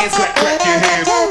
hands, clap, clap your hands.